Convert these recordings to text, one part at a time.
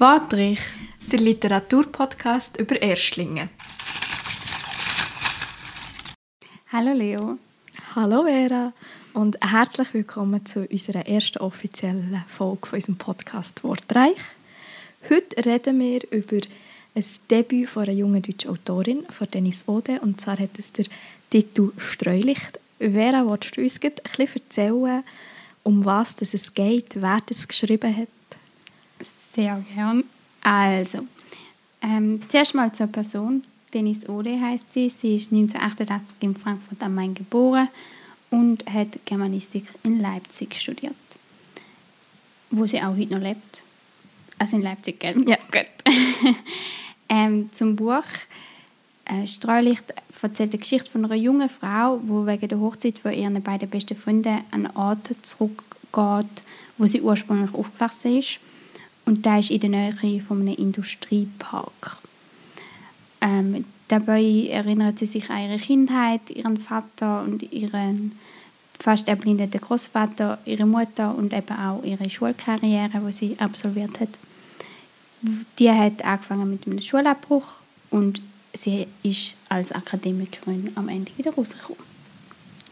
Wadrich, der Literaturpodcast über Erstlinge. Hallo Leo. Hallo Vera und herzlich willkommen zu unserer ersten offiziellen Folge von unserem Podcast Wortreich. Heute reden wir über ein Debüt von einer jungen deutschen Autorin, von Denise Ode, und zwar hat es der Titel Streulicht. Vera, willst du uns ein bisschen erzählen, um was es geht, wer das geschrieben hat? Sehr gern. Also, ähm, zuerst mal zur Person. Denise Ode heißt sie. Sie ist 1988 in Frankfurt am Main geboren und hat Germanistik in Leipzig studiert, wo sie auch heute noch lebt. Also in Leipzig, gell? Ja. Gut. ähm, zum Buch äh, Streulicht erzählt die Geschichte von einer jungen Frau, die wegen der Hochzeit von ihren beiden besten Freunden an einen Ort zurückgeht, wo sie ursprünglich aufgewachsen ist. Und da ist in der Nähe von einem Industriepark. Ähm, dabei erinnert sie sich an ihre Kindheit, ihren Vater und ihren fast erblindeten Großvater, ihre Mutter und eben auch ihre Schulkarriere, die sie absolviert hat. Die hat angefangen mit einem Schulabbruch und sie ist als Akademikerin am Ende wieder rausgekommen.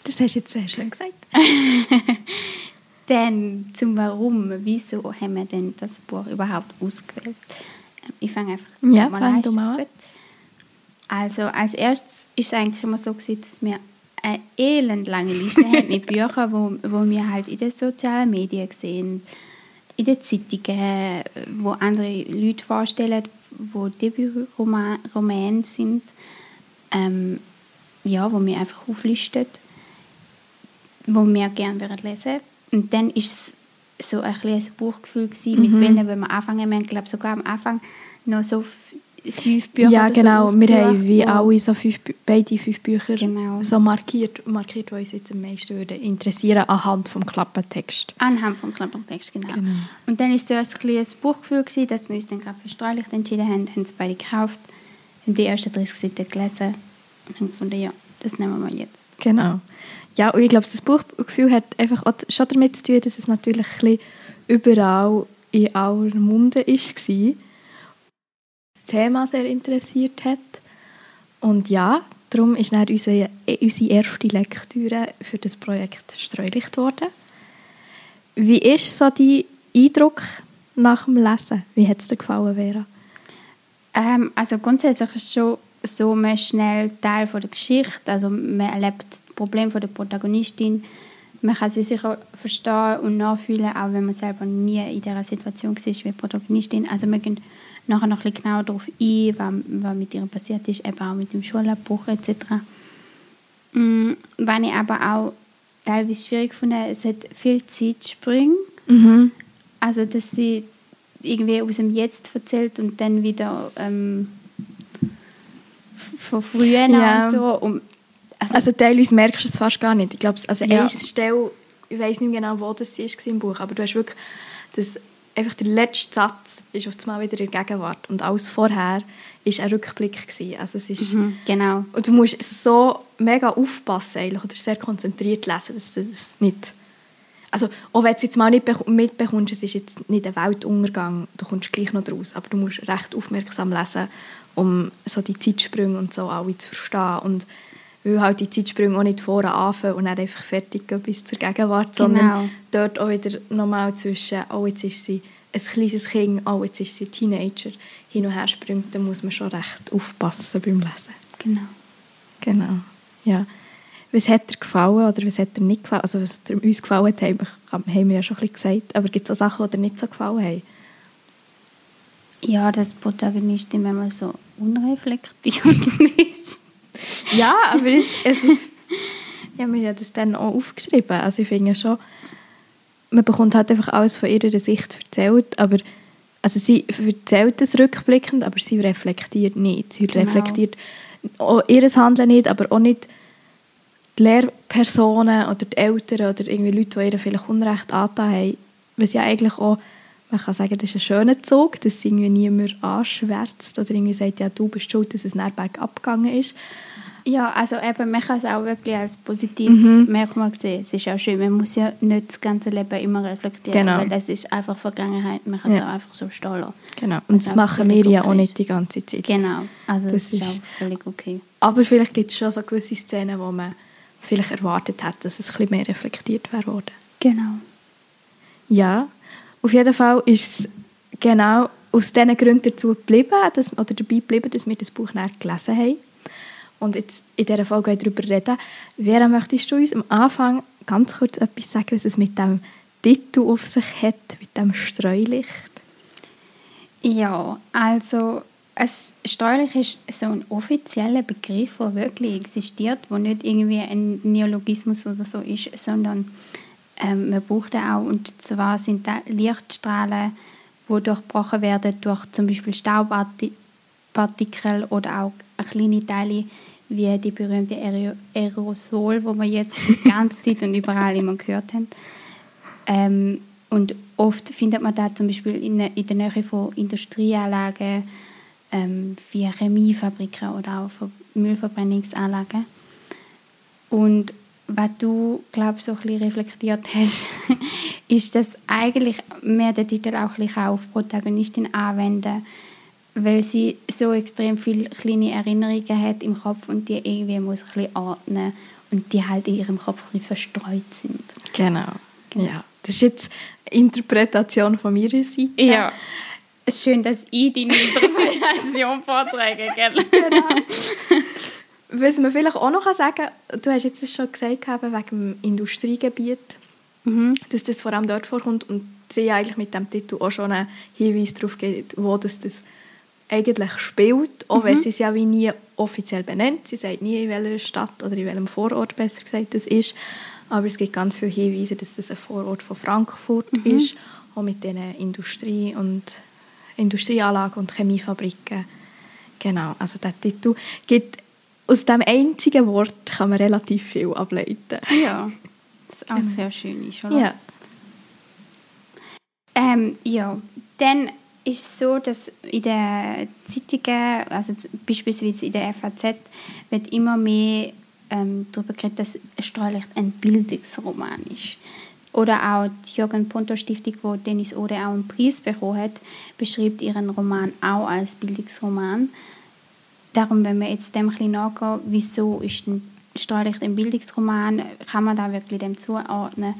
Das hast du jetzt sehr schön gesagt. Dann zum Warum, wieso haben wir denn das Buch überhaupt ausgewählt? Ähm, ich fange einfach ja, mal an. an. Also als erstes ist es eigentlich immer so gewesen, dass wir eine elendlange Liste haben mit Büchern, wo, wo wir halt in den sozialen Medien sehen, in den Zeitungen, wo andere Leute vorstellen, wo Debütroman sind, ähm, ja, wo wir einfach auflisten, wo wir gerne lesen würden. Und dann war es so ein, ein Buchgefühl gewesen, mit mhm. welchen wir anfangen. Wir haben, glaube sogar am Anfang noch so fünf Bücher Ja, genau. So wir haben wie alle so fünf, beide fünf Bücher genau. so markiert, markiert, die uns jetzt am meisten würden interessieren anhand des Klappentext. Anhand des Klappentext, genau. genau. Und dann war es so ein kleines Buchgefühl, gewesen, dass wir uns dann gerade für Streulicht entschieden haben, haben es beide gekauft, haben die ersten 30 Seiten gelesen und haben gefunden, ja, das nehmen wir jetzt. Genau. Ja, und ich glaube, das Buchgefühl hat einfach schon damit zu tun, dass es natürlich ein überall in aller Munde war Thema sehr interessiert hat. Und ja, darum ist dann unsere, unsere erste Lektüre für das Projekt Streulicht geworden. Wie ist so dein Eindruck nach dem Lesen? Wie hat es dir gefallen, Vera? Ähm, also grundsätzlich ist es schon so, man schnell Teil von der Geschichte, also man erlebt das Problem von der Protagonistin, man kann sie sicher verstehen und nachfühlen, auch wenn man selber nie in dieser Situation war wie die Protagonistin. Also man geht nachher noch ein bisschen genauer darauf ein, was, was mit ihr passiert ist, eben auch mit dem Schulabbruch etc. Mhm, was ich aber auch teilweise schwierig fand, es hat viel Zeitsprünge. Mhm. Also, dass sie irgendwie aus dem Jetzt erzählt und dann wieder ähm, von früher ja. und so. Und, also, also, teilweise merkst du es fast gar nicht. Ich glaube, also ja. eine Stelle, ich weiß nicht genau, wo das ist im Buch, aber du hast wirklich das einfach der letzte Satz ist auf einmal wieder in der Gegenwart und alles vorher ist ein Rückblick gewesen. Also es ist, mhm, genau. Und du musst so mega aufpassen eigentlich, oder sehr konzentriert lesen, dass das nicht... Also auch wenn du es jetzt mal nicht mitbekommst, es ist jetzt nicht ein Weltuntergang, du kommst gleich noch draus, aber du musst recht aufmerksam lesen, um so die Zeitsprünge und so alle zu verstehen und weil halt die Zeitsprünge auch nicht vorne anfangen und dann einfach fertig gehen bis zur Gegenwart, genau. sondern dort auch wieder nochmal zwischen, oh jetzt ist sie ein kleines Kind, oh jetzt ist sie Teenager, hin und her springt, dann muss man schon recht aufpassen beim Lesen. Genau. Genau, ja. Was hat dir gefallen oder was hat dir nicht gefallen? Also was uns gefallen hat, haben wir ja schon ein bisschen gesagt, aber gibt es auch Sachen, die dir nicht so gefallen haben? Ja, das Protagonistin, wenn man so unreflektiert ist ja, aber ich, also, ich habe mir das dann auch aufgeschrieben. Also ich finde schon, man bekommt halt einfach alles von ihrer Sicht erzählt, aber also sie erzählt es rückblickend, aber sie reflektiert nicht. Sie genau. reflektiert ihr Handeln nicht, aber auch nicht die Lehrpersonen oder die Eltern oder irgendwie Leute, die ihr vielleicht Unrecht angetan haben, was ja eigentlich auch, man kann sagen, das ist ein schöner Zug, dass irgendwie niemand anschwärzt oder irgendwie sagt, ja, du bist schuld, dass es nach bergab gegangen ist. Ja, also eben, man kann es auch wirklich als positives Mhm. Merkmal sehen. Es ist auch schön, man muss ja nicht das ganze Leben immer reflektieren, Genau. weil es ist einfach Vergangenheit, man kann es Ja. auch einfach so stehen lassen. Genau. Und das machen wir ja auch okay nicht die ganze Zeit. Genau, also Das das, ist ist- auch völlig okay. Aber vielleicht gibt es schon so gewisse Szenen, wo man es vielleicht erwartet hat, dass es ein bisschen mehr reflektiert wäre worden. Genau. Ja, auf jeden Fall ist es genau aus diesen Gründen dazu geblieben, dass, oder dabei geblieben, dass wir das Buch näher gelesen haben. Und jetzt in dieser Folge darüber reden. Vera, möchtest du uns am Anfang ganz kurz etwas sagen, was es mit dem Titel auf sich hat, mit dem Streulicht? Ja, also es, steuerlich ist so ein offizieller Begriff, der wirklich existiert, wo nicht irgendwie ein Neologismus oder so ist, sondern ähm, man braucht den auch. Und zwar sind da Lichtstrahlen, die durchbrochen werden durch zum Beispiel Staubpartikel oder auch kleine Teile wie die berühmte Aero- Aerosol, wo wir jetzt die ganze Zeit und überall immer gehört haben. Ähm, und oft findet man da zum Beispiel in, in der Nähe von Industrieanlagen ähm, wie Chemiefabriken oder auch Ver- Müllverbrennungsanlagen. Und was du, glaube so ein bisschen reflektiert hast, ist, dass eigentlich mehr der Titel auch ein bisschen auf Protagonistin anwenden, weil sie so extrem viele kleine Erinnerungen hat im Kopf und die irgendwie muss ein bisschen ordnen und die halt in ihrem Kopf ein bisschen verstreut sind. Genau. Genau. Ja, das ist jetzt eine Interpretation von meiner Seite. Ist schön, dass ich deine Interpretation vortrage, gell? Was man vielleicht auch noch sagen kann, du hast jetzt schon gesagt, wegen dem Industriegebiet, Mhm. dass das vor allem dort vorkommt und sie eigentlich mit dem Titel auch schon einen Hinweis darauf gibt, wo das, das eigentlich spielt, auch wenn sie es ja wie nie offiziell benennt. Sie sagt nie, in welcher Stadt oder in welchem Vorort, besser gesagt, das ist. Aber es gibt ganz viele Hinweise, dass das ein Vorort von Frankfurt ist, auch mit diesen Industrie- und Industrieanlagen und Chemiefabriken. Genau, also der Titel gibt aus dem einzigen Wort kann man relativ viel ableiten. Ja, das ist auch sehr schön ist, oder? Ja. Ähm, ja, dann ist es so, dass in den Zeitungen, also beispielsweise in der FAZ, wird immer mehr ähm, darüber geredet, dass Streulicht ein Bildungsroman ist. Oder auch die Jürgen Ponto Stiftung, wo Dennis Ode auch einen Preis bekommen hat, beschreibt ihren Roman auch als Bildungsroman. Darum, wenn wir jetzt dem ein nachgehen, wieso ist ein Streulicht ein Bildungsroman, kann man da wirklich dem zuordnen.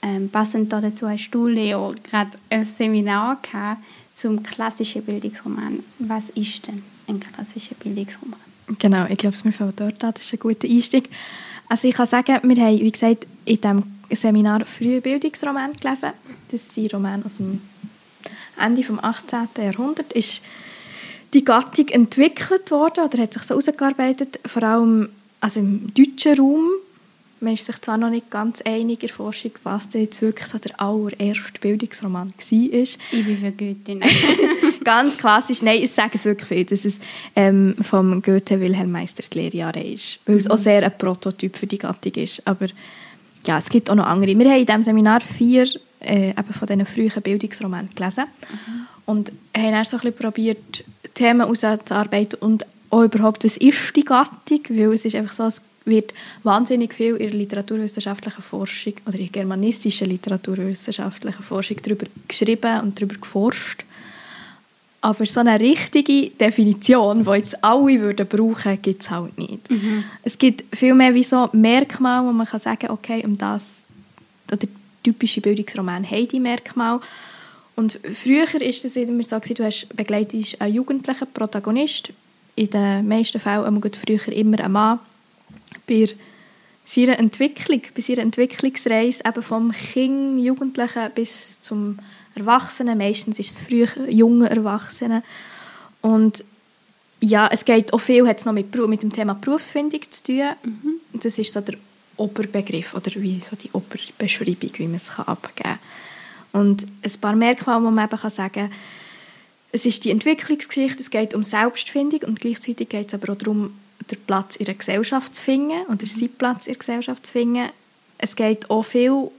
Ähm, passend dazu hast du, Leo, gerade ein Seminar gehabt zum klassischen Bildungsroman. Was ist denn ein klassischer Bildungsroman? Genau, ich glaube, wir fangen dort an. Das ist ein guter Einstieg. Also ich kann sagen, wir haben, wie gesagt, in diesem Seminar frühe Bildungsroman gelesen. Das sind Romane aus dem Ende des 18. Jahrhunderts. Ist die Gattung entwickelt worden oder hat sich so herausgearbeitet, vor allem also im deutschen Raum. Man ist sich zwar noch nicht ganz einig in der Forschung, was denn jetzt wirklich so der allererste Bildungsroman war. Ich bin für Goethe. Ganz klassisch, nein, ich sage es wirklich viel, dass es ähm, vom Goethe Wilhelm Meisters Lehrjahre ist, weil es auch sehr ein Prototyp für die Gattung ist. Aber ja, es gibt auch noch andere. Wir haben in diesem Seminar vier äh, eben von diesen frühen Bildungsromanen gelesen und haben dann so ein bisschen probiert, Themen auszuarbeiten und auch überhaupt, was ist die Gattung, weil es ist einfach so, es wird wahnsinnig viel in der literaturwissenschaftlichen Forschung oder in der germanistischen literaturwissenschaftlichen Forschung darüber geschrieben und darüber geforscht. Aber so eine richtige Definition, die jetzt alle würden brauchen, gibt es halt nicht. Es gibt viel mehr wie so Merkmale, wo man kann sagen okay, um das, oder typische Bildungsromane haben die Merkmale. Und früher war es immer so, gewesen, du hast begleitest einen jugendlichen Protagonist, in den meisten Fällen früher immer ein Mann, bei seiner Entwicklung, bei seiner Entwicklungsreise eben vom Kind, Jugendlichen bis zum Erwachsenen, meistens ist es früh junge Erwachsene und ja, es geht auch viel hat es noch mit, mit dem Thema Berufsfindung zu tun. Und Das ist so der Oberbegriff oder wie so die Oberbeschreibung, wie man es kann abgeben kann. Und ein paar Merkmale, die man eben kann sagen kann, es ist die Entwicklungsgeschichte, es geht um Selbstfindung und gleichzeitig geht es aber auch darum, den Platz in der Gesellschaft zu finden oder seinen Platz in der Gesellschaft zu finden. Es geht auch viel,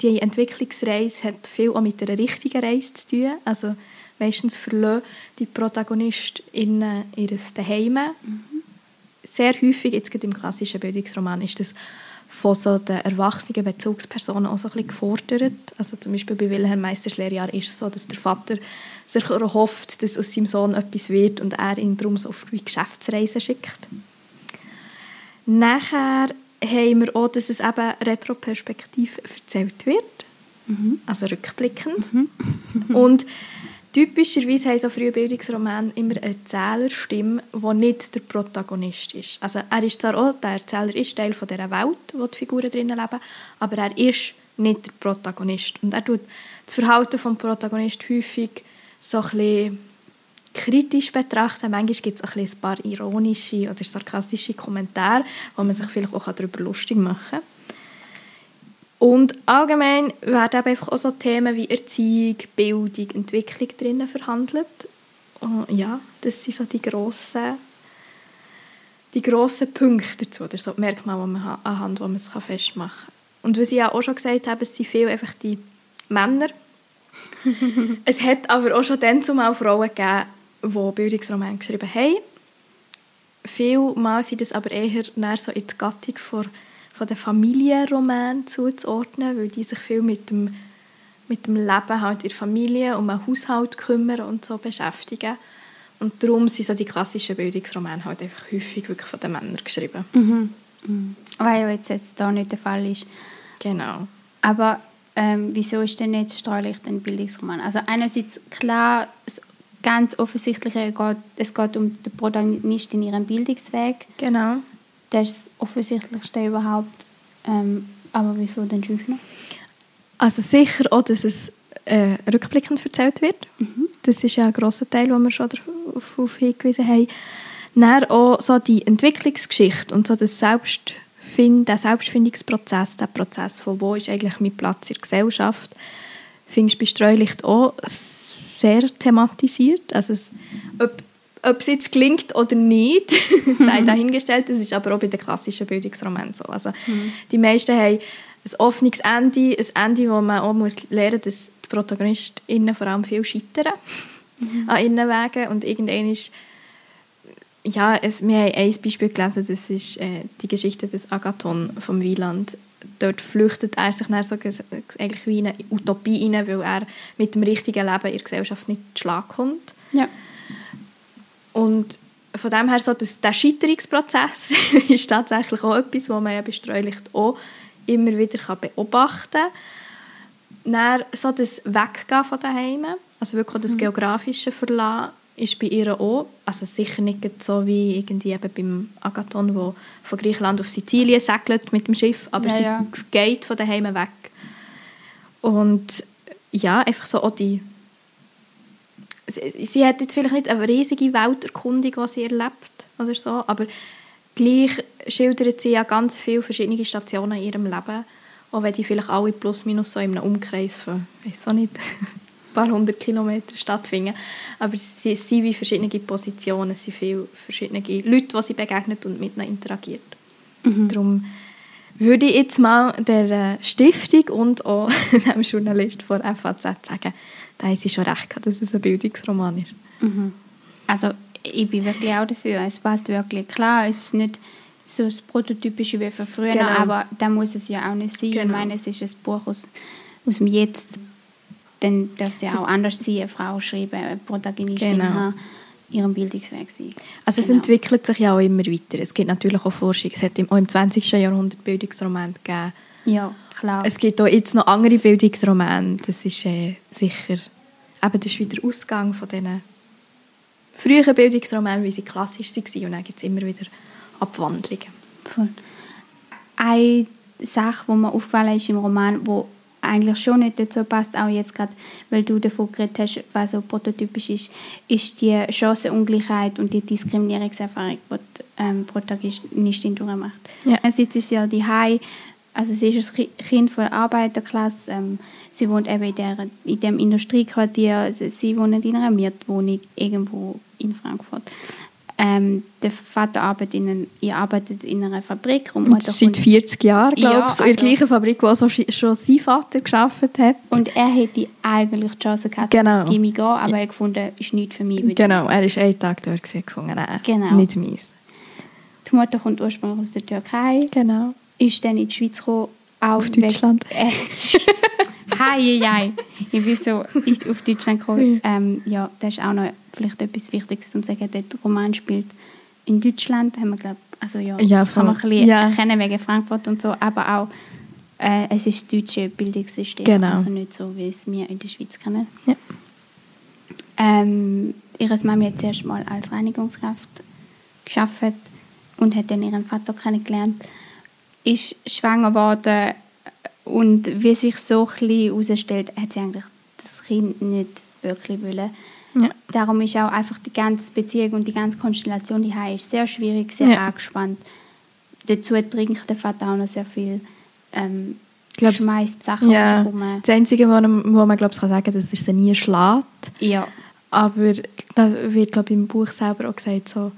die Entwicklungsreise hat viel auch mit einer richtigen Reise zu tun. Also meistens verlassen die ProtagonistInnen ihres Daheim. sehr häufig, jetzt gerade im klassischen Bildungsroman, ist das von so den erwachsenen Bezugspersonen auch so ein bisschen gefordert. Also zum Beispiel bei Wilhelm Meisters Lehrjahr ist es so, dass der Vater sich hofft, dass aus seinem Sohn etwas wird und er ihn darum so auf die Geschäftsreise schickt. Nachher haben wir auch, dass es eben retroperspektiv erzählt wird, mhm. also rückblickend. Mhm. und typischerweise haben so frühe Bildungsromane immer eine Erzählerstimme, die nicht der Protagonist ist. Also er ist zwar auch, der Erzähler ist Teil von dieser Welt, wo die Figuren drinnen leben, aber er ist nicht der Protagonist. Und er tut das Verhalten des Protagonisten häufig so ein kritisch betrachten. Manchmal gibt es ein paar ironische oder sarkastische Kommentare, wo man sich vielleicht auch darüber lustig machen kann. Und allgemein werden eben einfach auch so Themen wie Erziehung, Bildung, Entwicklung drinnen verhandelt. Und ja, das sind so die grossen, die grossen Punkte dazu, oder so die Merkmale, die man anhand, wo man es festmachen kann. Und was ich ja auch schon gesagt habe, es sind viele einfach die Männer. es hat aber auch schon dann zumal Frauen gegeben, die Bildungsromane geschrieben haben. Vielmal sind das aber eher so in die Gattung von, von den Familienromanen zuzuordnen, weil die sich viel mit dem, mit dem Leben halt in der Familie, um einen Haushalt kümmern und so beschäftigen. Und darum sind so die klassischen Bildungsromane halt einfach häufig wirklich von den Männern geschrieben. Mhm. Mhm. Weil ja jetzt, jetzt da nicht der Fall ist. Genau. Aber ähm, wieso ist denn jetzt Streulicht ein Bildungsroman? Also einerseits klar, ganz offensichtlich, es geht um den Protagonisten in ihrem Bildungsweg. Genau. Das ist das Offensichtlichste überhaupt. Ähm, aber wieso sonst noch? Also sicher auch, dass es äh, rückblickend erzählt wird. Mhm. Das ist ja ein grosser Teil, wo wir schon darauf hingewiesen haben. Dann auch so die Entwicklungsgeschichte und so das Selbstfind, der Selbstfindungsprozess, der Prozess von wo ist eigentlich mein Platz in der Gesellschaft, findest du bei Streulicht auch sehr thematisiert. Also es, ob, ob es jetzt gelingt oder nicht, sei dahingestellt. Das ist aber auch bei den klassischen Bildungsromanen so. Also mhm. Die meisten haben ein offenes Ende, ein Ende, wo man auch muss lernen muss, dass die ProtagonistInnen vor allem viel scheitern mhm. an ihren Wegen und irgendwann ist ja, es, wir haben ein Beispiel gelesen, das ist äh, die Geschichte des Agathon vom Wieland dort flüchtet er sich dann so eigentlich wie in eine Utopie rein, weil er mit dem richtigen Leben in der Gesellschaft nicht zu Schlag kommt. Ja. Und von dem her, so das, der Scheiterungsprozess ist tatsächlich auch etwas, was man ja bestreulich auch immer wieder beobachten kann. Dann so das Weggehen von daheim, also wirklich das mhm. geografische Verlassen, ist bei ihr auch, also sicher nicht so wie irgendwie eben beim Agathon, wo von Griechenland auf Sizilien segelt mit dem Schiff, aber ja, sie ja. geht von daheim weg. Und ja, einfach so auch die sie, sie hat jetzt vielleicht nicht eine riesige Welterkundung, die sie erlebt oder so, aber gleich schildert sie ja ganz viele verschiedene Stationen in ihrem Leben, auch wenn die vielleicht alle plus minus so in einem Umkreis von, weiß auch nicht, paar hundert Kilometer stattfinden. Aber es sind wie verschiedene Positionen, es sind viele verschiedene Leute, die sie begegnet und mit ihnen interagiert. Mhm. Darum würde ich jetzt mal der äh, Stiftung und auch dem Journalist von FAZ sagen, da haben sie schon recht gehabt, dass es ein Bildungsroman ist. Mhm. Also ich bin wirklich auch dafür. Es passt wirklich. Klar, es ist nicht so das Prototypische wie von früher, genau. aber da muss es ja auch nicht sein. Genau. Ich meine, es ist ein Buch aus, aus dem Jetzt dann darf es ja auch anders sein, eine Frau schreiben, eine Protagonistin genau. haben, ihrem Bildungsweg sein. Also genau. es entwickelt sich ja auch immer weiter. Es gibt natürlich auch Forschung. Es hat auch im 20. Jahrhundert Bildungsromane gegeben. Ja, klar. Es gibt auch jetzt noch andere Bildungsromane. Das ist äh, sicher eben das ist wieder Ausgang von diesen frühen Bildungsromanen, wie sie klassisch waren. Und dann gibt es immer wieder Abwandlungen. Voll. Eine Sache, die mir aufgefallen ist im Roman, wo eigentlich schon nicht dazu passt, auch jetzt gerade, weil du davon geredet hast, was so prototypisch ist, ist die Chancenungleichheit und die Diskriminierungserfahrung, die die ähm, Protagonistin durchmacht. Ja. Ist sie ja die High, also sie ist ein Kind von der Arbeiterklasse, ähm, sie wohnt eben in, der, in dem Industriequartier, sie, sie wohnt in einer Mietwohnung irgendwo in Frankfurt. Ähm, der Vater arbeitet in, ein, arbeitet in einer Fabrik. Und und seit 40 Jahren, glaube ich, ja, also, in der also gleichen Fabrik, wo so schon sein Vater geschafft hat. Und er hätte eigentlich die Chance gehabt, genau. ins Gimmi gehen, aber er hat gefunden, ist nicht für mich. Genau, er war einen Tag dort gefunden, nein, genau. nicht meins. Die Mutter kommt ursprünglich aus der Türkei, Genau. Ist dann in die Schweiz gekommen, auch Auf Deutschland. Wegen, äh, die Schweiz. Hei, hei. Ich bin so auf Deutschland gekommen. Ähm, ja, das ist auch noch vielleicht etwas Wichtiges zu sagen. Der Roman spielt in Deutschland, haben wir glaub, also ja, Ja, kann man ein bisschen Ja. erkennen wegen Frankfurt und so, aber auch äh, es ist das deutsche Bildungssystem, Genau. also nicht so, wie es wir in der Schweiz kennen. Ja. Ähm, ihre Mami hat zuerst mal als Reinigungskraft geschafft und hat dann ihren Vater kennengelernt, ist schwanger geworden und wie sich so ein herausstellt, hat sie eigentlich das Kind nicht wirklich wollen. Ja. Darum ist auch einfach die ganze Beziehung und die ganze Konstellation die ist sehr schwierig, sehr Ja. angespannt. Dazu trinkt der Vater auch noch sehr viel, ähm, Glaubst- schmeißt Sachen Ja. rum. Das Einzige, was man, wo man glaub, kann sagen kann, dass er sie nie schlägt. Ja, Aber da wird, glaube ich, im Buch selber auch gesagt, so,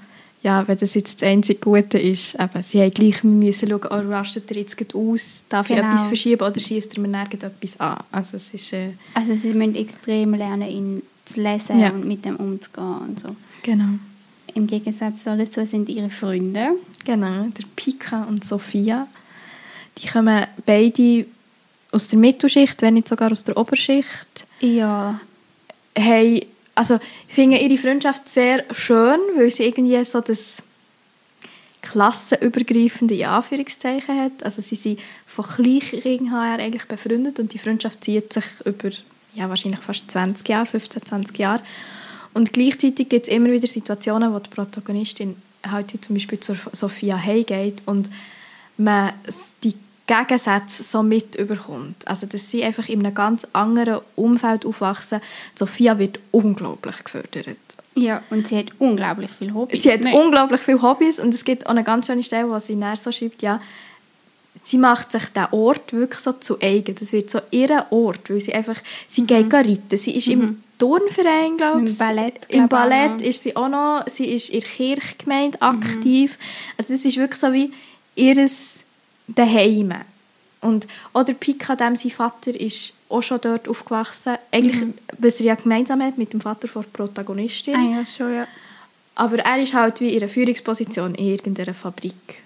ja, wenn das jetzt das einzige Gute ist, eben, sie haben gleich müssen schauen, oh, rastet er jetzt aus, darf ich Genau. etwas verschieben oder schießt er mir nirgends etwas an. Also es ist, äh, also sie müssen extrem lernen, ihn zu lesen Ja. und mit dem umzugehen und so. genau. Im Gegensatz dazu sind ihre Freunde. Genau, der Pika und Sophia. Die kommen beide aus der Mittelschicht, wenn nicht sogar aus der Oberschicht. Ja, Haben, also ich finde ihre Freundschaft sehr schön, weil sie irgendwie so das klassenübergreifende in Anführungszeichen hat. Also sie sind von Kleinkindern her eigentlich befreundet und die Freundschaft zieht sich über ja, wahrscheinlich fast 20 Jahre, 15, 20 Jahre. Und gleichzeitig gibt es immer wieder Situationen, wo die Protagonistin halt wie zum Beispiel zur Sophia Hay geht und man die Gegensätze so mit überkommt. Also dass sie einfach in einem ganz anderen Umfeld aufwachsen. Sophia wird unglaublich gefördert. ja, und sie hat unglaublich viel Hobbys. Sie hat ne? unglaublich viele Hobbys und es gibt auch eine ganz schöne Stelle, wo sie näher so schreibt, ja, sie macht sich den Ort wirklich so zu eigen. Das wird so ihr Ort, weil sie einfach, sie geht reiten. Sie ist im Turnverein, glaube Im ich. Ballett, Im ich, auch Ballett ist sie auch noch, sie ist in der Kirchgemeinde aktiv. Also das ist wirklich so wie ihres Daheim. Und auch der Pika, dem sein Vater, ist auch schon dort aufgewachsen. Eigentlich, was er ja gemeinsam hat mit dem Vater der Protagonistin. Ah ja, schon, ja. Aber er ist halt wie in einer Führungsposition in irgendeiner Fabrik.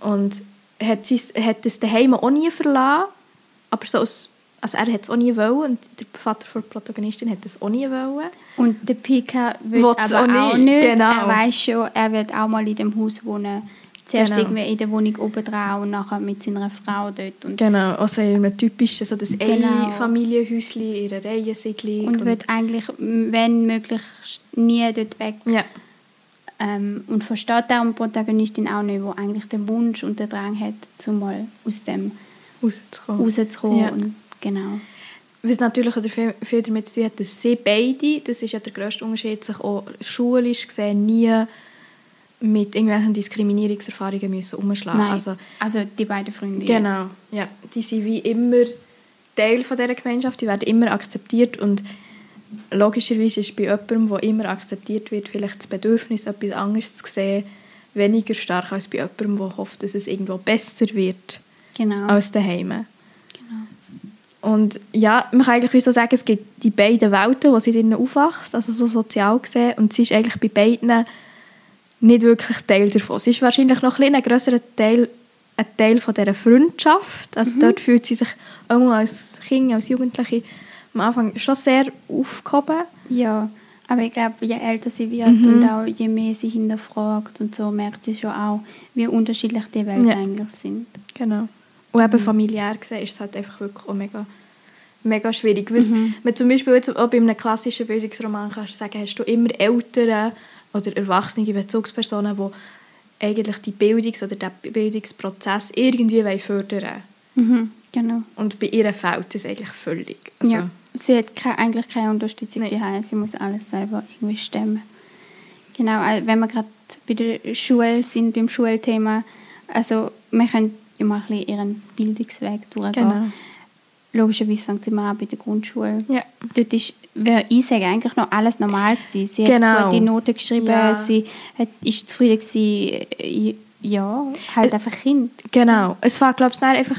Und hat, sein, hat das daheim auch nie verlassen. Aber so aus, also er hat es auch nie wollen und der Vater der Protagonistin hat es auch nie wollen. Und der Pika will aber auch auch nicht, nicht. genau. Er weiß schon, er wird auch mal in dem Haus wohnen. Zuerst Genau. irgendwie in der Wohnung oben drauf und nachher mit seiner Frau dort. Und, Genau, also in einem typischen, so das Genau. Einfamilienhäuschen in einer Reihensiedlung. und wird eigentlich, wenn möglich, nie dort weg. ja, Ähm, und versteht darum die Protagonistin auch nicht, wo eigentlich den Wunsch und den Drang hat, zum mal aus dem rauszukommen. rauszukommen. Ja. Und, genau. Was natürlich viel, viel damit zu tun hat, dass sie beide, das ist ja der grösste Unterschied, sich auch schulisch gesehen nie mit irgendwelchen Diskriminierungserfahrungen müssen umschlagen Nein, Also, also, die beiden Freunde genau, ja, die sind wie immer Teil von dieser Gemeinschaft, die werden immer akzeptiert und logischerweise ist bei jemandem, der immer akzeptiert wird, vielleicht das Bedürfnis, etwas anderes zu sehen, weniger stark als bei jemandem, der hofft, dass es irgendwo besser wird jetzt. Genau. als daheim. genau. Und ja, man kann eigentlich wie so sagen, es gibt die beiden Welten, wo sie drinnen aufwächst, also so sozial gesehen, und sie ist eigentlich bei beiden nicht wirklich Teil davon. Sie ist wahrscheinlich noch ein, ein grösserer Teil, ein Teil von dieser Freundschaft. Also dort fühlt sie sich auch als Kind, als Jugendliche am Anfang schon sehr aufgehoben. Ja, aber ich glaube, je älter sie wird Mhm. und auch je mehr sie hinterfragt und so, merkt sie schon auch, wie unterschiedlich die Welten Ja. eigentlich sind. Genau. Und eben familiär gesehen ist es halt einfach wirklich auch mega, mega schwierig. Was man zum Beispiel jetzt auch bei einem klassischen Bildungsroman kannst du sagen, hast du immer Eltern oder erwachsene Bezugspersonen, die eigentlich die Bildungs- oder den Bildungsprozess irgendwie wollen fördern Mhm, genau. Und bei ihr fehlt das eigentlich völlig. Also, ja. Sie hat ke eigentlich keine Unterstützung Nein. daheim. Sie muss alles selber irgendwie stemmen. Genau, äh, wenn wir gerade bei der Schule sind, beim Schulthema, also wir können immer ein bisschen ihren Bildungsweg durchgehen. Genau. Logischerweise fängt sie immer an bei der Grundschule. Ja. Dort ist, würde ich sagen, eigentlich noch alles normal gewesen. Sie Genau. hat gute Noten geschrieben, Ja. sie hat, ist zufrieden gewesen, äh, ja, halt Es- einfach Kind. Genau. Es fängt, glaube ich, einfach,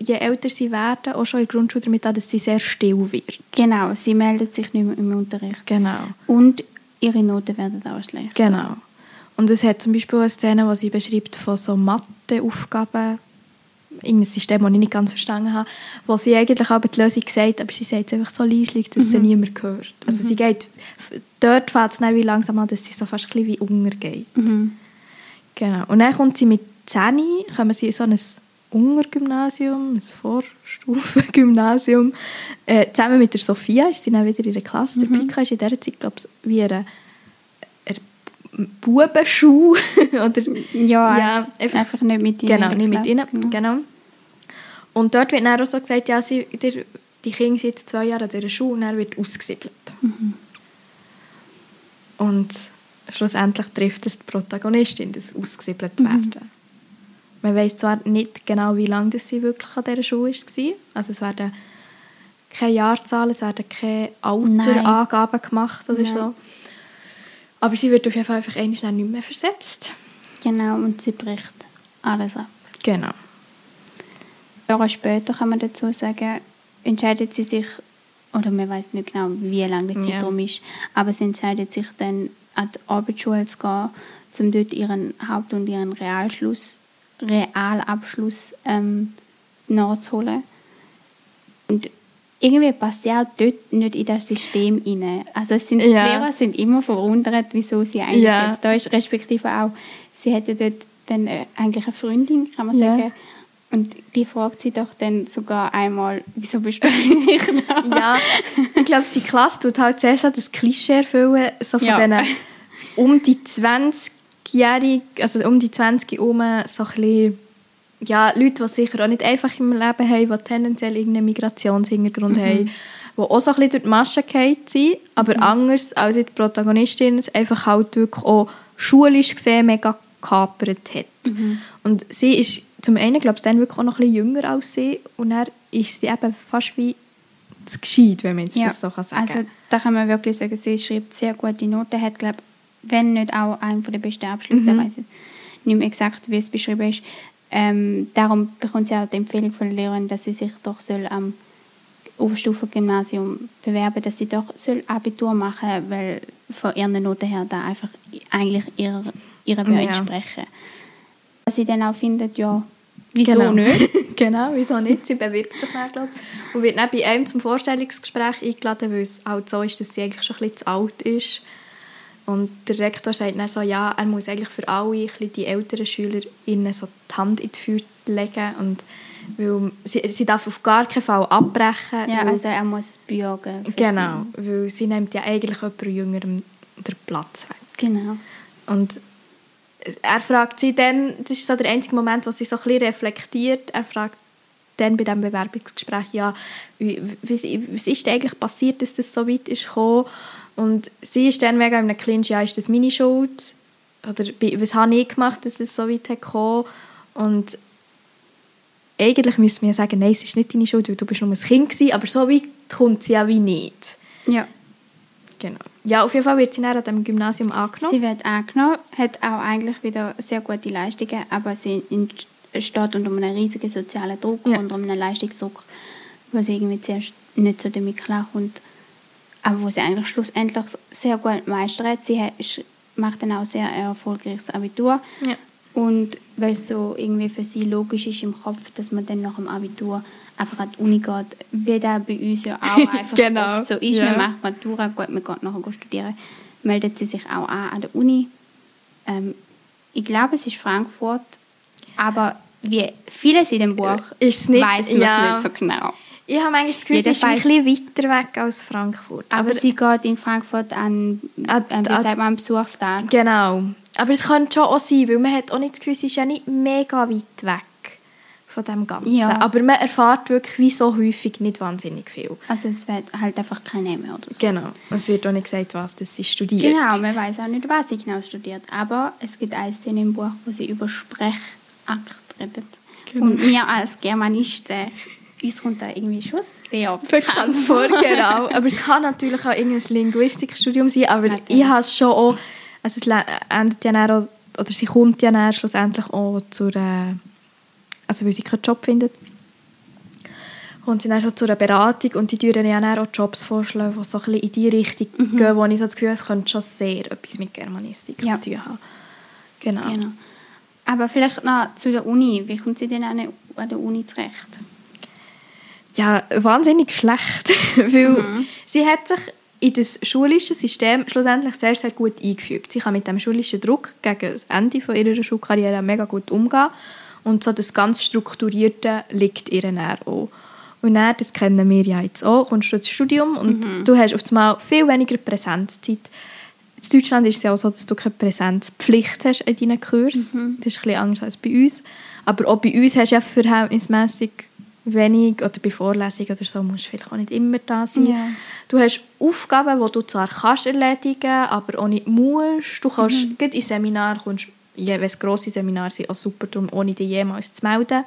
je älter sie werden, auch schon in der Grundschule damit an, dass sie sehr still wird. Genau, sie meldet sich nicht mehr im Unterricht. Genau. Und ihre Noten werden auch schlecht. Genau. Und es hat zum Beispiel eine Szene, wo sie beschreibt von so Matheaufgaben, irgendein System, das ich nicht ganz verstanden habe, wo sie eigentlich aber die Lösung sagt, aber sie sagt es einfach so leislich, dass sie niemand hört. Also sie geht, dort fällt es dann wie langsam an, dass sie so fast ein bisschen wie untergeht. Genau. Und dann kommt sie mit 10, kommen sie in so ein Untergymnasium, ein Vorstufengymnasium, äh, zusammen mit der Sophia ist sie dann wieder in der Klasse. Der Pika ist in dieser Zeit, glaube ich, wie eine, eine Bubenschule oder Ja, Ja, einfach, einfach- nicht mit ihnen. Genau, nicht mit ihnen. Klasse, Genau. Und dort wird dann auch so gesagt, ja, sie, der, die Kinder sind jetzt zwei Jahre an dieser Schule und dann wird ausgesiedelt. Und schlussendlich trifft es die Protagonistin, das ausgesiedelt werden. Man weiß zwar nicht genau, wie lange das sie wirklich an dieser Schule war. Also es werden keine Jahrzahlen, es werden keine Alterangaben gemacht oder Nein. so. Aber sie wird auf jeden Fall einfach einmal nicht mehr versetzt. Genau, und sie bricht alles ab. Genau. Jahre später kann man dazu sagen, entscheidet sie sich, oder man weiß nicht genau, wie lange der Ja. Zeitraum ist, aber sie entscheidet sich dann, an die Arbeitsschule zu gehen, um dort ihren Haupt- und ihren Realschluss, Realabschluss ähm, nachzuholen. Und irgendwie passt sie auch dort nicht in das System rein. Also es sind, Ja. die Lehrer sind immer verwundert, wieso sie eigentlich Ja. jetzt da ist, respektive auch, sie hat ja dort dann äh, eigentlich eine Freundin, kann man Ja. sagen, und die fragt sie doch dann sogar einmal, wieso bist du eigentlich da? Ja, ich glaube, die Klasse tut halt so das Klischee erfüllen, so von Ja. diesen um die 20-Jährigen, also um die 20 herum, so ein bisschen, ja, Leute, die sicher auch nicht einfach im Leben haben, die tendenziell irgendeinen Migrationshintergrund Mhm. haben, die auch so ein bisschen durch die Masche gefallen sind, aber Mhm. anders als die Protagonistin es einfach halt wirklich auch schulisch gesehen mega gekapert hat. Mhm. Und sie ist zum einen, glaube ich, dann wirklich auch noch ein bisschen jünger als sie und dann ist sie eben fast wie zu gescheit, wenn man jetzt das so kann sagen Also da kann man wirklich sagen, sie schreibt sehr gute Noten, hat glaube wenn nicht auch einen der besten Abschlüsse, Mhm. ich weiß ich nicht mehr exakt, wie es beschrieben ist. Ähm, darum bekommt sie auch die Empfehlung von der Lehrerin, dass sie sich doch soll am Oberstufengymnasium bewerben, dass sie doch soll Abitur machen, weil von ihren Noten her da einfach eigentlich ihrer ihre Ja. entsprechen. Was sie dann auch findet, ja, wieso genau. nicht? genau, wieso nicht? Sie bewirbt sich dann, glaube ich. Und wird dann bei einem zum Vorstellungsgespräch eingeladen, weil es halt so ist, dass sie eigentlich schon ein bisschen zu alt ist. Und der Rektor sagt dann so, ja, er muss eigentlich für alle die älteren SchülerInnen so die Hand in die Feuer legen. Und weil sie, sie darf auf gar keinen Fall abbrechen. Ja, weil- also er muss für Genau, weil sie nimmt ja eigentlich jemand Jüngerem den Platz weg. sie. Genau. Und er fragt sie dann, das ist so der einzige Moment, wo sie so ein bisschen reflektiert, er fragt dann bei diesem Bewerbungsgespräch, ja, wie, wie, was ist eigentlich passiert, dass das so weit ist gekommen? Und sie ist dann mega in einem Clinch, ja, ist das meine Schuld? Oder was habe ich gemacht, dass es so weit gekommen? Und eigentlich müsste man ja sagen, nein, es ist nicht deine Schuld, weil du bist nur ein Kind gewesen, aber so weit kommt sie ja wie nicht. Ja. Genau. Ja, auf jeden Fall wird sie dann an dem Gymnasium angenommen. Sie wird angenommen, hat auch eigentlich wieder sehr gute Leistungen, aber sie steht unter einem riesigen sozialen Druck, Ja. unter einem Leistungsdruck, wo sie irgendwie zuerst nicht so damit klarkommt, aber wo sie eigentlich schlussendlich sehr gut meistert. Sie macht dann auch sehr erfolgreiches Abitur. Ja. Und weil es so irgendwie für sie logisch ist im Kopf, dass man dann nach dem Abitur einfach an die Uni geht, wie das bei uns ja auch einfach Genau, so ist. ja. Man macht Matura, gut, man geht nachher studieren, meldet sie sich auch an an der Uni. Ähm, ich glaube, es ist Frankfurt, aber wie vieles in dem Buch nicht- weiß man ja. nicht so genau. Ich habe manchmal das Gefühl, Jeder sie ist ein bisschen weiter weg als Frankfurt. Aber, sie geht in Frankfurt an, An- äh, wie an- sagt man, Besuchstag. Genau. Aber es könnte schon auch sein, weil man hat auch nicht das Gefühl, sie ist ja nicht mega weit weg von dem Ganzen. Ja. Aber man erfährt wirklich wie so häufig nicht wahnsinnig viel. Also es wird halt einfach kein Name oder so. Genau. Es wird auch nicht gesagt, was das sie studiert. Genau, man weiß auch nicht, was sie genau studiert. Aber es gibt eine Szene im Buch, wo sie über Sprechakt redet. Genau. Und mir als Germanisten, uns kommt da irgendwie schon sehr bekannt vor, genau. Aber es kann natürlich auch irgendein Linguistikstudium sein, aber Natürlich. ich habe es schon auch, also es endet ja dann auch, oder sie kommt ja dann schlussendlich auch zur, äh, also weil sie keinen Job findet, kommt sie dann so zu einer Beratung und die tun ja dann auch Jobs vorschlagen, die so ein bisschen in die Richtung gehen, wo ich so das Gefühl habe, es könnte schon sehr etwas mit Germanistik Ja. zu tun haben. Genau. genau. Aber vielleicht noch zu der Uni. Wie kommt sie denn an der Uni zurecht? Ja, wahnsinnig schlecht, weil sie hat sich in das schulische System schlussendlich sehr, sehr gut eingefügt. Sie kann mit dem schulischen Druck gegen das Ende von ihrer Schulkarriere mega gut umgehen und so das ganz Strukturierte liegt ihr dann auch. Und dann, das kennen wir ja jetzt auch, kommst du ins Studium und du hast auf einmal viel weniger Präsenzzeit. In Deutschland ist es ja auch so, dass du keine Präsenzpflicht hast in deinen Kursen. Das ist ein bisschen anders als bei uns. Aber auch bei uns hast du ja verhältnismäßig wenig, oder bei Vorlesungen oder so, musst du vielleicht auch nicht immer da sein. Ja. Du hast Aufgaben, die du zwar kannst erledigen aber auch nicht musst. Du kannst, Mhm. in Seminar kommst, wenn es grosse Seminare sind, auch super darum, ohne dich jemals zu melden.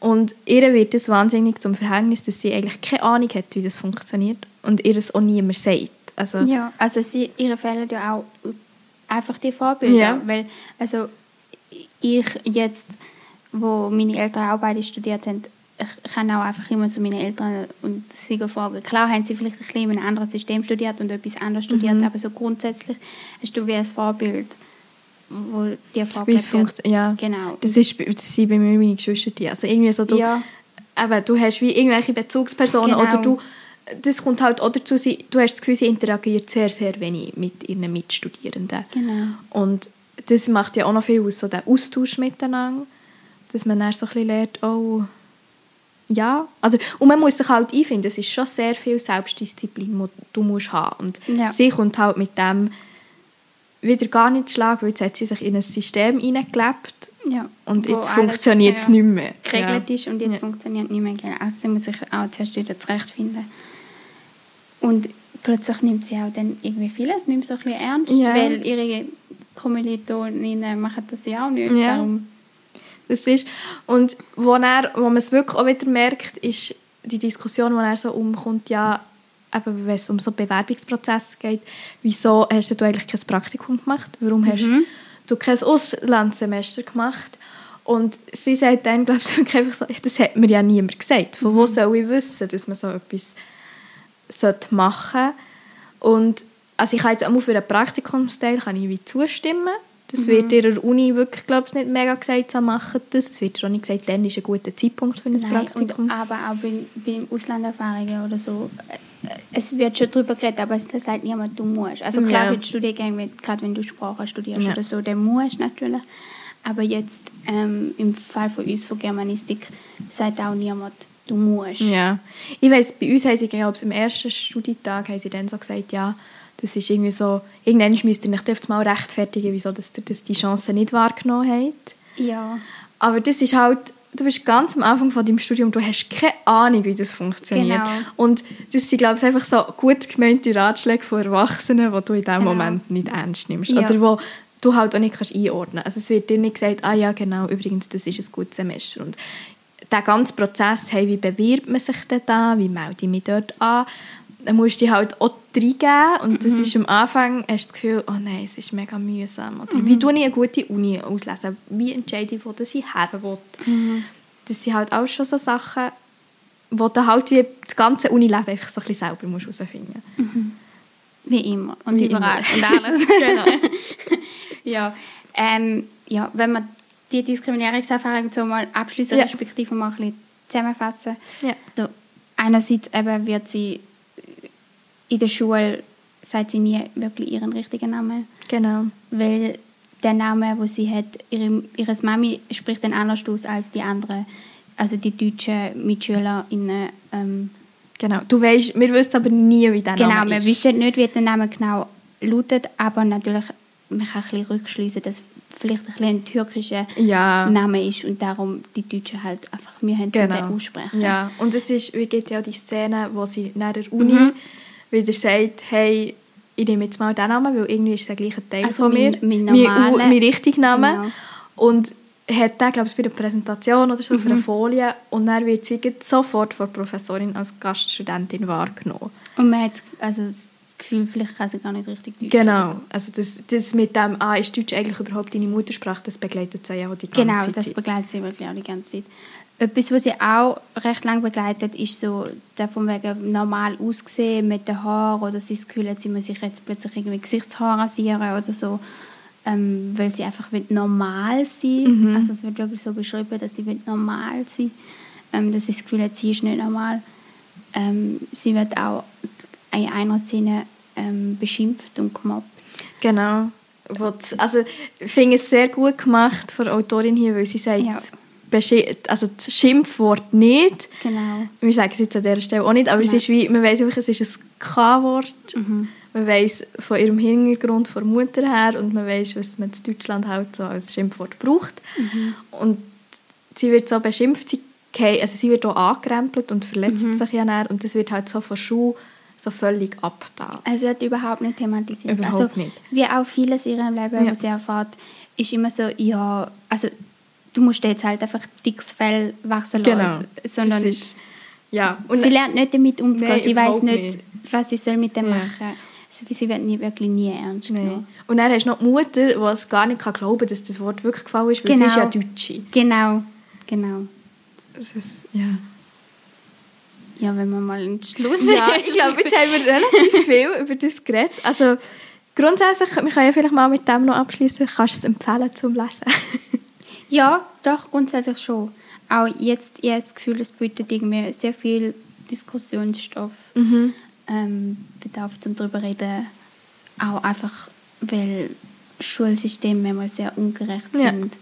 Und ihr wird es wahnsinnig zum Verhängnis, dass sie eigentlich keine Ahnung hat, wie das funktioniert und ihr es auch niemand sagt. Also, Ja, also sie, ihre fehlen ja auch einfach die Vorbilder. Ja. Weil, also ich jetzt, wo meine Eltern auch beide studiert haben, ich kann auch einfach immer zu meinen Eltern und sie fragen. Klar haben sie vielleicht ein bisschen in einem anderen System studiert und etwas anderes studiert, Mhm. aber so grundsätzlich hast du wie ein Vorbild, wo dir wie es vorgelebt wird. funktioniert. Ja. Genau. Das, ist, bei- das sind bei mir meine Geschwister. Also irgendwie so, du, Ja. eben, du hast wie irgendwelche Bezugspersonen Genau. oder du, das kommt halt auch dazu, sie, du hast das Gefühl, sie interagiert sehr, sehr wenig mit ihren Mitstudierenden. Genau. Und das macht ja auch noch viel aus, so der Austausch miteinander, dass man dann so ein bisschen lernt, oh, ja, also, und man muss sich halt einfinden, es ist schon sehr viel Selbstdisziplin, die du musst haben. Und Ja. sie kommt halt mit dem wieder gar nicht zu Schlag, weil jetzt hat sie sich in ein System hineingelebt Ja. und jetzt funktioniert es ja, nicht mehr. geregelt ist und jetzt Ja. funktioniert nicht mehr. Genau. Also sie muss sich auch zuerst wieder zurechtfinden. Und plötzlich nimmt sie auch dann irgendwie vieles nicht mehr so ein bisschen ernst, Ja. weil ihre Kommilitoninnen machen das ja auch nicht. Ja. Darum, Das ist, und wo, er, wo man es wirklich auch wieder merkt, ist die Diskussion, die er so umkommt, ja, eben, wenn es um so Bewerbungsprozesse geht, wieso hast du eigentlich kein Praktikum gemacht? Warum hast Mhm. du kein Auslandssemester gemacht? Und sie sagt dann, glaube ich, einfach so, "Ja, das hat mir ja niemand gesagt. Von Mhm. wo soll ich wissen, dass man so etwas sollte machen Und also ich kann jetzt auch für einen Praktikumsteil kann ich wie zustimmen. Das Mhm. wird ihrer Uni wirklich, glaube ich, nicht mega gesagt, so machen das. Es wird auch nicht gesagt, dann ist ein guter Zeitpunkt für ein Nein, Praktikum. und, aber auch bei, bei Auslanderfahrungen oder so, äh, es wird schon darüber geredet, aber es sagt niemand, du musst. Also klar, Ja. den Studiengängen, gerade wenn du Sprache studierst Ja. oder so, dann musst du natürlich. Aber jetzt ähm, im Fall von uns, von Germanistik, sagt auch niemand, du musst. Ja. Ich weiss, bei uns haben sie, glaube ich, am ersten Studietag haben sie dann so gesagt, ja, das ist irgendwie so, irgendwann müsst ihr euch jetzt mal rechtfertigen, wieso dass ihr das die Chance nicht wahrgenommen habt. Ja. Aber das ist halt, du bist ganz am Anfang von deinem Studium, du hast keine Ahnung, wie das funktioniert. Genau. Und das sind, glaube ich, einfach so gut gemeinte Ratschläge von Erwachsenen, die du in dem Genau. Moment nicht ernst nimmst. Ja. Oder wo du halt auch nicht kannst einordnen kannst. Also es wird dir nicht gesagt, ah ja, genau, übrigens, das ist ein gutes Semester. Und der ganze Prozess, hey, wie bewirbt man sich denn da, wie melde ich mich dort an, dann musst du halt auch reingeben und das ist am Anfang, hast du das Gefühl, oh nein, es ist mega mühsam. Oder wie tue ich eine gute Uni auslesen? Wie entscheide ich, wo das ich her will? Das sind halt auch schon so Sachen, wo du halt wie das ganze Unileben einfach so ein bisschen selber musst herausfinden Wie immer. Und Wie überall. immer. Und alles. Genau. ja. Ähm, ja, wenn wir die Diskriminierungserfahrung so mal abschließen, Ja. respektive mal ein bisschen zusammenfassen. Ja. So, einerseits eben wird sie in der Schule, sagt sie nie wirklich ihren richtigen Namen, Genau. weil der Name, wo sie hat, ihre, ihres Mami spricht dann anders aus als die anderen, also die deutschen MitschülerInnen. Ähm, Genau. Du weißt, wir wissen aber nie, wie der genau, Name wir ist. wissen nicht, wie der Name genau lautet, aber natürlich, man kann ein bisschen rückschließen, dass vielleicht ein, bisschen ein türkischer Ja. Name ist und darum die Deutschen halt einfach Mühe haben, den Genau. aussprechen. Ja, und es ist, wie geht ja die Szene, wo sie nach der Uni Mhm. Wieder sagt, hey, ich nehme jetzt mal den Namen, weil irgendwie ist es der gleiche Teil Also von mir. mein- mein mein, mein richtiger Name. Genau. Und hat den, glaube ich, bei der Präsentation oder so auf Mhm. einer Folie und dann wird sie sofort von der Professorin als Gaststudentin wahrgenommen. Und man hat also das Gefühl, vielleicht kann sie gar nicht richtig Deutsch Genau, so. also das, das mit dem, ah, ist Deutsch eigentlich überhaupt deine Muttersprache, das begleitet sie ja auch die ganze Genau, Zeit. das begleitet sie wirklich auch die ganze Zeit. Etwas, was sie auch recht lang begleitet, ist so der von wegen normal aussehen mit den Haaren oder sie das Gefühl hat, sie muss sich jetzt plötzlich irgendwie Gesichtshaar rasieren oder so. ähm, weil sie einfach will normal sein Mhm. Also es wird wirklich so beschrieben, dass sie will normal sein ähm, dass sie das Gefühl hat, sie ist nicht normal. Ähm, sie wird auch in einer Szene ähm, beschimpft und gemobbt. Genau. Also, ich finde es sehr gut gemacht von der Autorin hier, weil sie sagt, Ja. Also das Schimpfwort nicht. Genau. Wir sagen es jetzt an dieser Stelle auch nicht, aber es Nein. ist wie, man weiß einfach, es ist ein K-Wort. Mhm. Man weiß von ihrem Hintergrund von der Mutter her und man weiß, was man in Deutschland halt so als Schimpfwort braucht. Mhm. Und sie wird so beschimpft, sie, geht- also sie wird auch angerempelt und verletzt Mhm. sich ja dann, und das wird halt so von Schule so völlig abgetan. Also sie hat überhaupt nicht thematisiert. Überhaupt also, nicht. Wie auch vieles in ihrem Leben, Ja. was sie erfährt, ist immer so, ja, also du musst jetzt halt einfach dickes Fell wachsen lassen. Genau. Sondern ist, ja. Und sie lernt nicht damit umzugehen. Nein, sie weiß nicht, nicht. was sie soll mit dem Ja. machen. Sie, sie wird nie, wirklich nie ernst Nein. genommen. Und dann hast du noch die Mutter, die es gar nicht kann glauben kann, dass das Wort wirklich gefallen ist, weil sie Genau. ist ja Deutsche. Genau, genau. Das ist, ja. Ja, wenn wir mal einen Schluss ja, ich glaube, jetzt haben wir relativ viel über das geredet. Also grundsätzlich, wir können ja vielleicht mal mit dem noch abschließen. Kannst du es empfehlen zum Lesen? Ja, doch, grundsätzlich schon. Auch jetzt, ich habe das Gefühl, es bietet irgendwie sehr viel Diskussionsstoff, mhm. ähm, Bedarf zum darüber reden. Auch einfach, weil Schulsysteme manchmal sehr ungerecht Ja. sind.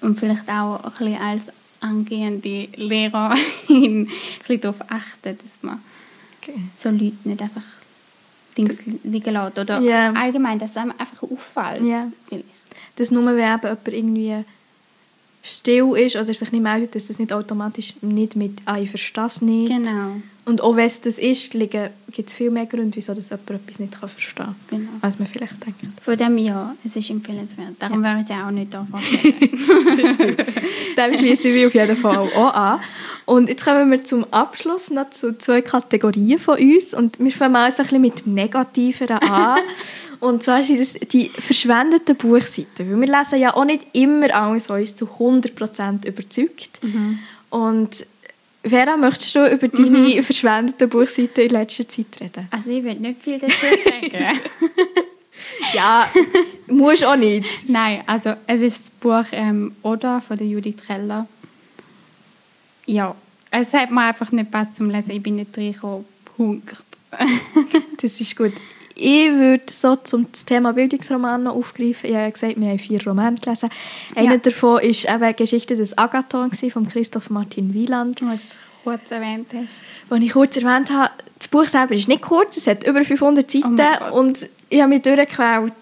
Und vielleicht auch ein bisschen als angehende Lehrerin ein bisschen darauf achten, dass man Okay. so Leute nicht einfach Dings liegen lässt. Oder Ja. allgemein, dass es einem einfach auffällt. Ja. Vielleicht. Dass nur wenn eben jemand irgendwie still ist oder sich nicht meldet, dass das nicht automatisch nicht mit «Ah, ich nicht». Genau. Und auch wenn es das ist, gibt es viel mehr Gründe, wieso das jemand etwas nicht kann verstehen kann, Genau. als man vielleicht denkt. Von dem ja, es ist empfehlenswert. Darum wäre ich ja auch nicht da vorstellen. Dem schließen wir auf jeden Fall auch an. Und jetzt kommen wir zum Abschluss noch zu zwei Kategorien von uns. Und wir fangen mal ein bisschen mit dem Negativeren an. Und zwar sind das die verschwendeten Buchseiten. Weil wir lesen ja auch nicht immer alles, was uns zu 100% überzeugt. Und Vera, möchtest du über deine verschwendeten Buchseiten in letzter Zeit reden? Also ich will nicht viel dazu sagen. Ja, musst auch nicht. Nein, also es ist das Buch ähm, «Oda» von der Judith Treller. Ja, es hat mir einfach nicht gepasst zum Lesen. Ich bin nicht reingekommen. Punkt. Das ist gut. Ich würde so zum Thema Bildungsroman noch aufgreifen. Ich habe ja gesagt, wir haben vier Romane gelesen. Einer Ja. davon ist eben «Geschichte des Agathon» von Christoph Martin Wieland. Du es kurz erwähnt hast. Als ich kurz erwähnt habe, das Buch selber ist nicht kurz, es hat über 500 Oh Seiten Gott. und ich habe mich durchgequält.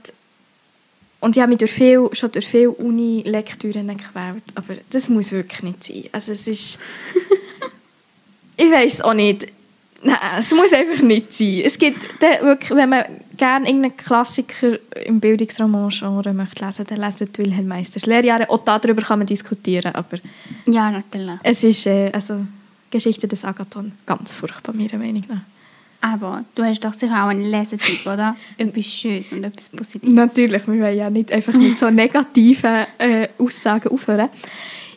Und ich habe mich durch viel, schon durch viele Uni-Lektüren gequält. Aber das muss wirklich nicht sein. Also es ist... ich weiß auch nicht. Nein, es muss einfach nicht sein. Es gibt wirklich, wenn man gerne irgendeinen Klassiker im Bildungsroman-Genre möchte lesen, dann lesen die Wilhelm Meisters Lehrjahre. Auch darüber kann man diskutieren, aber Ja, natürlich. es ist äh, also Geschichte des Agathon ganz furchtbar, meiner Meinung nach. Aber du hast doch sicher auch einen Lesetipp, oder? etwas Schönes und etwas Positives. Natürlich, wir wollen ja nicht einfach mit so negativen äh, Aussagen aufhören.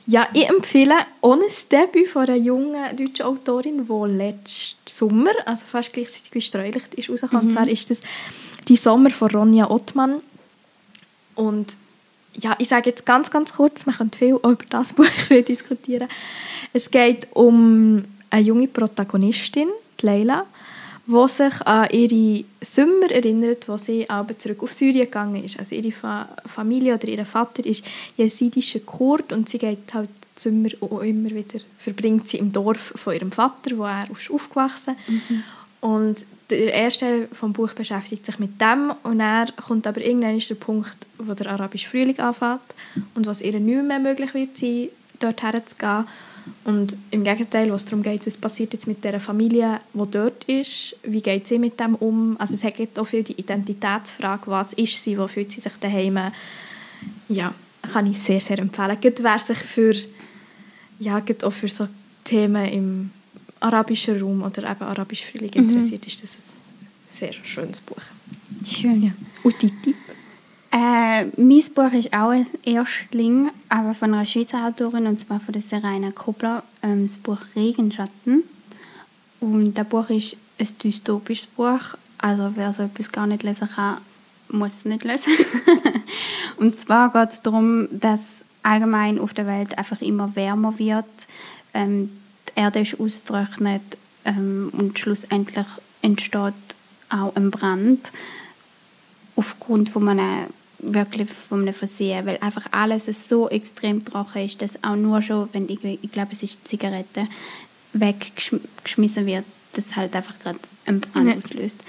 Ja, ich empfehle auch ein Debüt von einer jungen deutschen Autorin, die letzten Sommer, also fast gleichzeitig wie Streulicht, ist rausgekommen. Und zwar ist das «Die Sommer» von Ronja Ottmann. Und ja, ich sage jetzt ganz, ganz kurz, man könnte viel über das Buch diskutieren. Es geht um eine junge Protagonistin, Leila, die sich an ihre Sommer erinnert, wo sie aber zurück auf Syrien gegangen ist. Also ihre Fa Familie oder ihr Vater ist jesidischer Kurd und sie geht halt Sommer auch immer wieder, verbringt sie im Dorf von ihrem Vater, wo er ist aufgewachsen Und der erste Teil des Buch beschäftigt sich mit dem und er kommt aber irgendwann ist der Punkt, wo der arabische Frühling anfängt und was ihr nicht mehr möglich wird sein, dort herzugehen. Und im Gegenteil, was darum geht, was passiert jetzt mit der Familie, die dort ist, wie geht sie mit dem um? Also es geht auch viel die Identitätsfrage, was ist sie, wo fühlt sie sich daheim? Ja, kann ich sehr, sehr empfehlen. Gerade wer sich für, ja, gerade auch für so Themen im arabischen Raum oder eben arabisch Frühling interessiert, ist das ein sehr schönes Buch. Schön. Ja. Und Tipp? Äh, mein Buch ist auch ein Erstling, aber von einer Schweizer Autorin, und zwar von der Serena Kobler, ähm, das Buch Regenschatten. Und das Buch ist ein dystopisches Buch, also wer so etwas gar nicht lesen kann, muss es nicht lesen. und zwar geht es darum, dass allgemein auf der Welt einfach immer wärmer wird. Ähm, die Erde ist ausgetrocknet ähm, und schlussendlich entsteht auch ein Brand aufgrund von einem wirklich von einem Versehen, weil einfach alles so extrem trocken ist, dass auch nur schon, wenn ich, ich glaube, es ist Zigarette, weggeschmissen wird, das halt einfach gerade einen Brand ja. auslöst.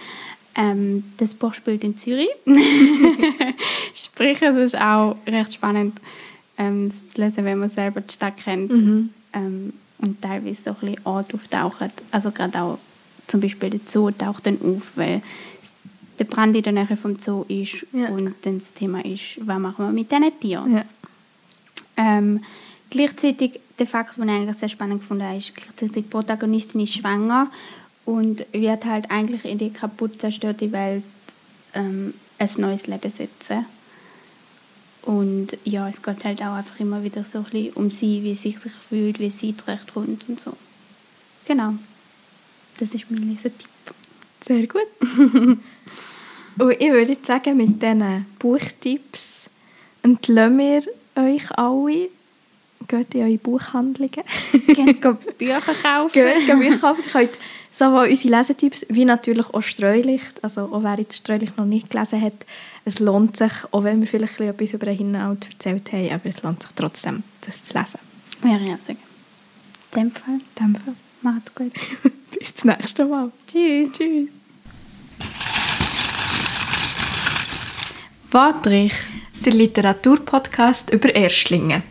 Ähm, das Buch spielt in Zürich. Sprich, es ist auch recht spannend ähm, zu lesen, wenn man selber die Stadt kennt mhm. ähm, und teilweise so ein bisschen Ort auftaucht. Also gerade auch zum Beispiel der Zoo taucht dann auf, weil der Brand in der Nähe vom Zoo ist ja. und dann das Thema ist, was machen wir mit diesen Tieren. Ja. Ähm, gleichzeitig, der Fakt, den ich eigentlich sehr spannend gefunden habe, ist, gleichzeitig die Protagonistin ist schwanger und wird halt eigentlich in die kaputt zerstörte Welt ähm, ein neues Leben setzen. Und ja, es geht halt auch einfach immer wieder so ein bisschen um sie, wie sie sich fühlt, wie sie zurechtkommt und so. Genau. Das ist mein Lesetipp. Sehr gut. und ich würde sagen, mit diesen Buchtipps entlassen wir euch alle. Geht in eure Buchhandlungen. Geht Bücher kaufen. Geht Bücher kaufen. Ihr könnt sowohl unsere Lesetipps wie natürlich auch Streulicht, also auch wer jetzt Streulicht noch nicht gelesen hat, es lohnt sich, auch wenn wir vielleicht etwas über den Hinhalt erzählt haben, aber es lohnt sich trotzdem, das zu lesen. Wäre ja sagen. In dem Fall. In dem Fall. Macht's gut. Bis zum nächsten Mal. Tschüss. Tschüss. Wortrich. Der Literaturpodcast über Erstlinge.